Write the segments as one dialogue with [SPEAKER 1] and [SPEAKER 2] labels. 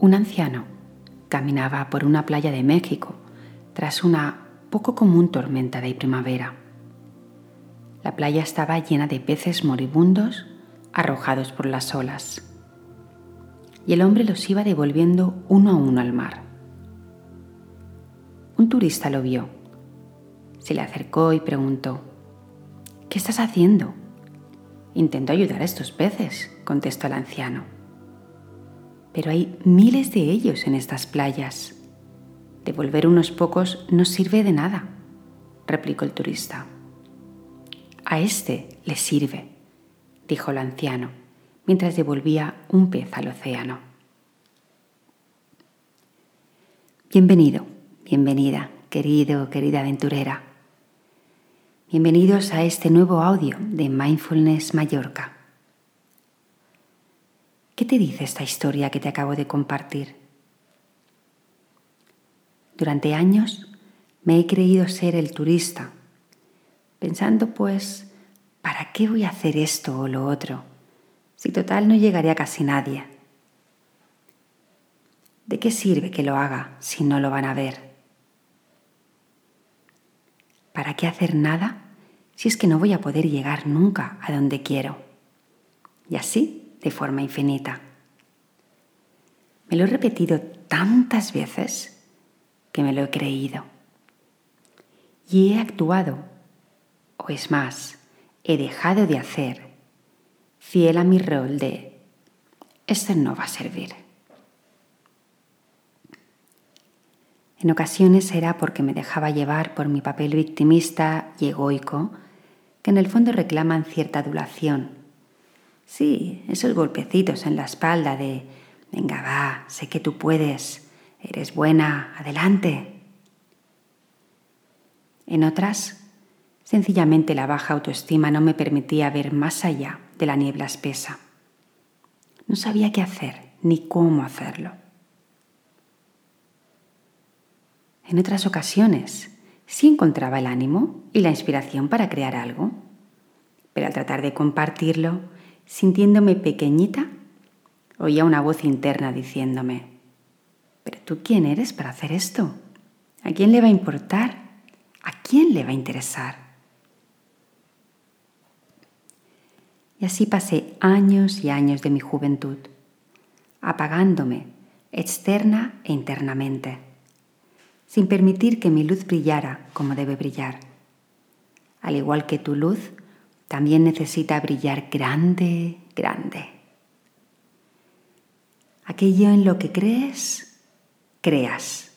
[SPEAKER 1] Un anciano caminaba por una playa de México tras una poco común tormenta de primavera. La playa estaba llena de peces moribundos arrojados por las olas, y el hombre los iba devolviendo uno a uno al mar. Un turista lo vio, se le acercó y preguntó, ¿Qué estás haciendo? Intento ayudar a estos peces, contestó el anciano. Pero hay miles de ellos en estas playas. Devolver unos pocos no sirve de nada, replicó el turista. A este le sirve, dijo el anciano, mientras devolvía un pez al océano. Bienvenido, bienvenida, querido, querida aventurera. Bienvenidos a este nuevo audio de Mindfulness Mallorca. ¿Qué te dice esta historia que te acabo de compartir? Durante años me he creído ser el turista, pensando pues, ¿para qué voy a hacer esto o lo otro? Si total no llegaría a casi nadie. ¿De qué sirve que lo haga si no lo van a ver? ¿Para qué hacer nada si es que no voy a poder llegar nunca a donde quiero? Y así de forma infinita. Me lo he repetido tantas veces que me lo he creído. Y he actuado, o es más, he dejado de hacer, fiel a mi rol de, este no va a servir. En ocasiones era porque me dejaba llevar por mi papel victimista y egoico, que en el fondo reclaman cierta adulación. Sí, esos golpecitos en la espalda de, venga, va, sé que tú puedes, eres buena, adelante. En otras, sencillamente la baja autoestima no me permitía ver más allá de la niebla espesa. No sabía qué hacer ni cómo hacerlo. En otras ocasiones sí encontraba el ánimo y la inspiración para crear algo, pero al tratar de compartirlo, sintiéndome pequeñita, oía una voz interna diciéndome, ¿pero tú quién eres para hacer esto? ¿A quién le va a importar? ¿A quién le va a interesar? Y así pasé años y años de mi juventud, apagándome externa e internamente sin permitir que mi luz brillara como debe brillar. Al igual que tu luz, también necesita brillar grande, grande. Aquello en lo que crees, creas.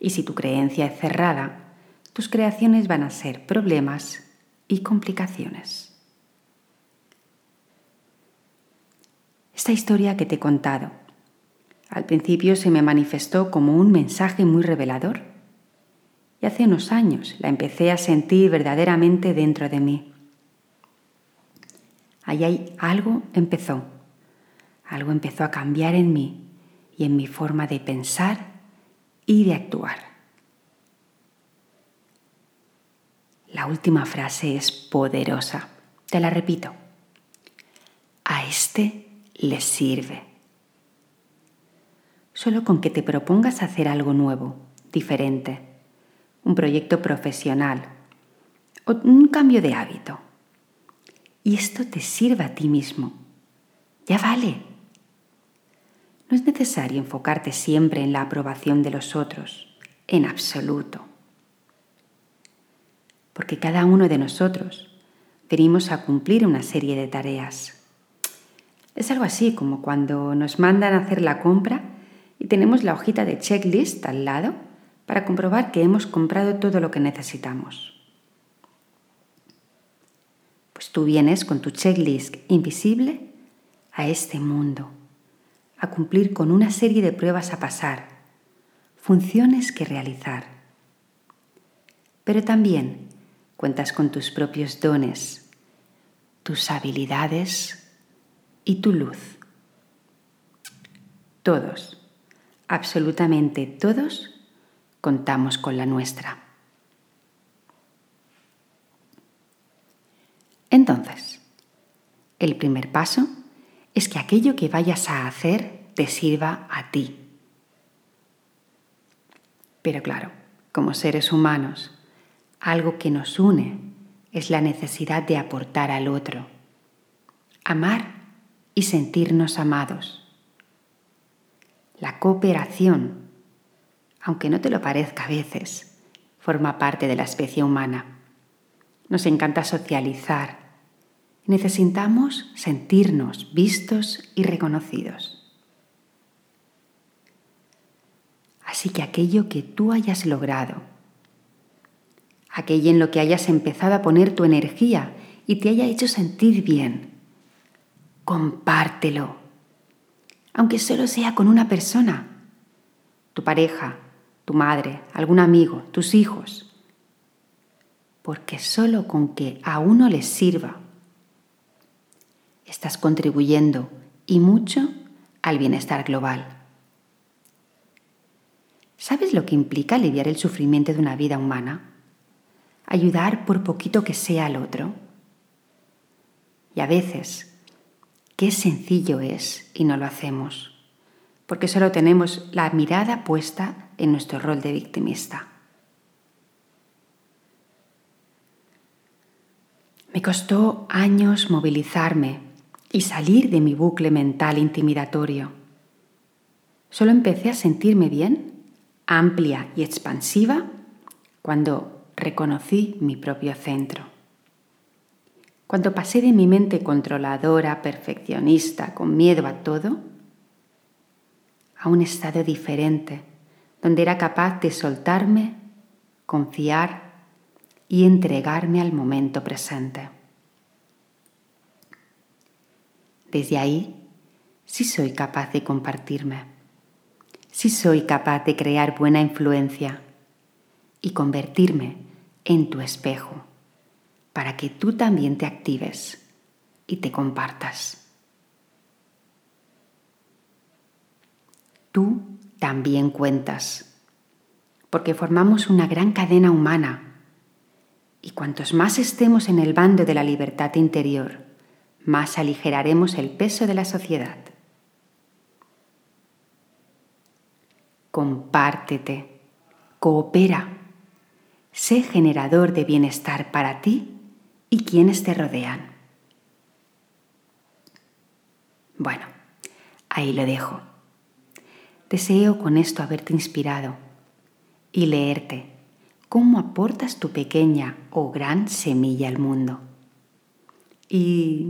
[SPEAKER 1] Y si tu creencia es cerrada, tus creaciones van a ser problemas y complicaciones. Esta historia que te he contado al principio se me manifestó como un mensaje muy revelador y hace unos años la empecé a sentir verdaderamente dentro de mí. Allí algo empezó, algo empezó a cambiar en mí y en mi forma de pensar y de actuar. La última frase es poderosa, te la repito. A este le sirve solo con que te propongas hacer algo nuevo, diferente, un proyecto profesional o un cambio de hábito. Y esto te sirva a ti mismo. Ya vale. No es necesario enfocarte siempre en la aprobación de los otros, en absoluto. Porque cada uno de nosotros venimos a cumplir una serie de tareas. Es algo así como cuando nos mandan a hacer la compra y tenemos la hojita de checklist al lado para comprobar que hemos comprado todo lo que necesitamos. Tú vienes con tu checklist invisible a este mundo, a cumplir con una serie de pruebas a pasar, funciones que realizar. Pero también cuentas con tus propios dones, tus habilidades y tu luz. Todos absolutamente todos contamos con la nuestra. Entonces, el primer paso es que aquello que vayas a hacer te sirva a ti. Pero claro, como seres humanos, algo que nos une es la necesidad de aportar al otro, amar y sentirnos amados. La cooperación, aunque no te lo parezca a veces, forma parte de la especie humana. Nos encanta socializar. Necesitamos sentirnos vistos y reconocidos. Así que aquello que tú hayas logrado, aquello en lo que hayas empezado a poner tu energía y te haya hecho sentir bien. Compártelo, aunque solo sea con una persona, tu pareja, tu madre, algún amigo, tus hijos, porque solo con que a uno les sirva, estás contribuyendo y mucho al bienestar global. ¿Sabes lo que implica aliviar el sufrimiento de una vida humana? ayudar por poquito que sea al otro. Y a veces, qué sencillo es y no lo hacemos, porque solo tenemos la mirada puesta en nuestro rol de victimista. Me costó años movilizarme y salir de mi bucle mental intimidatorio. Solo empecé a sentirme bien, amplia y expansiva, cuando reconocí mi propio centro. Cuando pasé de mi mente controladora, perfeccionista, con miedo a todo, a un estado diferente, donde era capaz de soltarme, confiar y entregarme al momento presente. Desde ahí, sí soy capaz de compartirme, sí soy capaz de crear buena influencia y convertirme en tu espejo para que tú también te actives y te compartas. Tú también cuentas, porque formamos una gran cadena humana y cuantos más estemos en el bando de la libertad interior, más aligeraremos el peso de la sociedad. Compártete, coopera Sé generador de bienestar para ti y quienes te rodean. Bueno, ahí lo dejo. Deseo con esto haberte inspirado y leerte cómo aportas tu pequeña o gran semilla al mundo. Y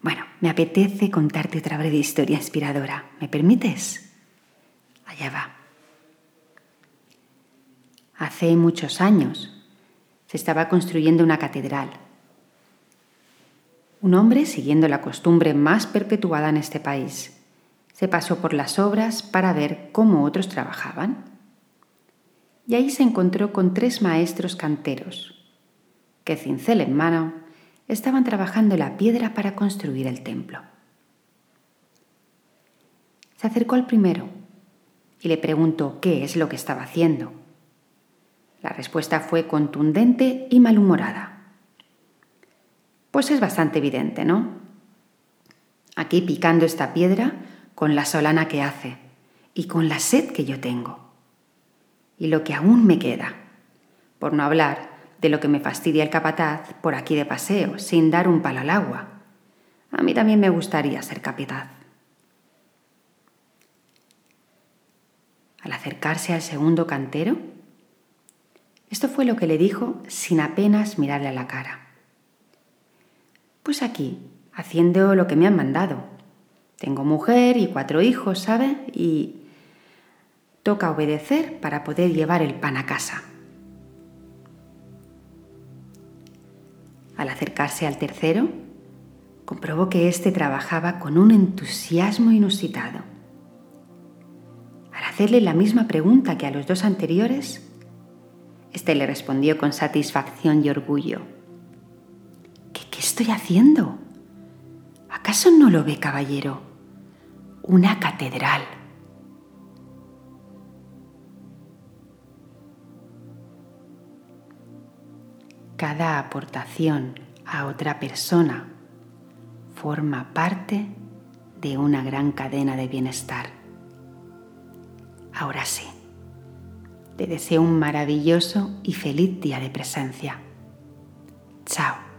[SPEAKER 1] bueno, me apetece contarte otra breve historia inspiradora. ¿Me permites? Allá va. Hace muchos años se estaba construyendo una catedral. Un hombre, siguiendo la costumbre más perpetuada en este país, se pasó por las obras para ver cómo otros trabajaban. Y ahí se encontró con tres maestros canteros, que cincel en mano estaban trabajando la piedra para construir el templo. Se acercó al primero y le preguntó qué es lo que estaba haciendo. La respuesta fue contundente y malhumorada. Pues es bastante evidente, ¿no? Aquí picando esta piedra con la solana que hace y con la sed que yo tengo. Y lo que aún me queda, por no hablar de lo que me fastidia el capataz por aquí de paseo, sin dar un palo al agua. A mí también me gustaría ser capataz. Al acercarse al segundo cantero, esto fue lo que le dijo sin apenas mirarle a la cara. Pues aquí, haciendo lo que me han mandado. Tengo mujer y cuatro hijos, ¿sabe? Y toca obedecer para poder llevar el pan a casa. Al acercarse al tercero, comprobó que éste trabajaba con un entusiasmo inusitado. Al hacerle la misma pregunta que a los dos anteriores, este le respondió con satisfacción y orgullo. ¿Qué, ¿Qué, estoy haciendo? ¿Acaso no lo ve, caballero? Una catedral. Cada aportación a otra persona forma parte de una gran cadena de bienestar. Ahora sí, te deseo un maravilloso y feliz día de presencia. Chao.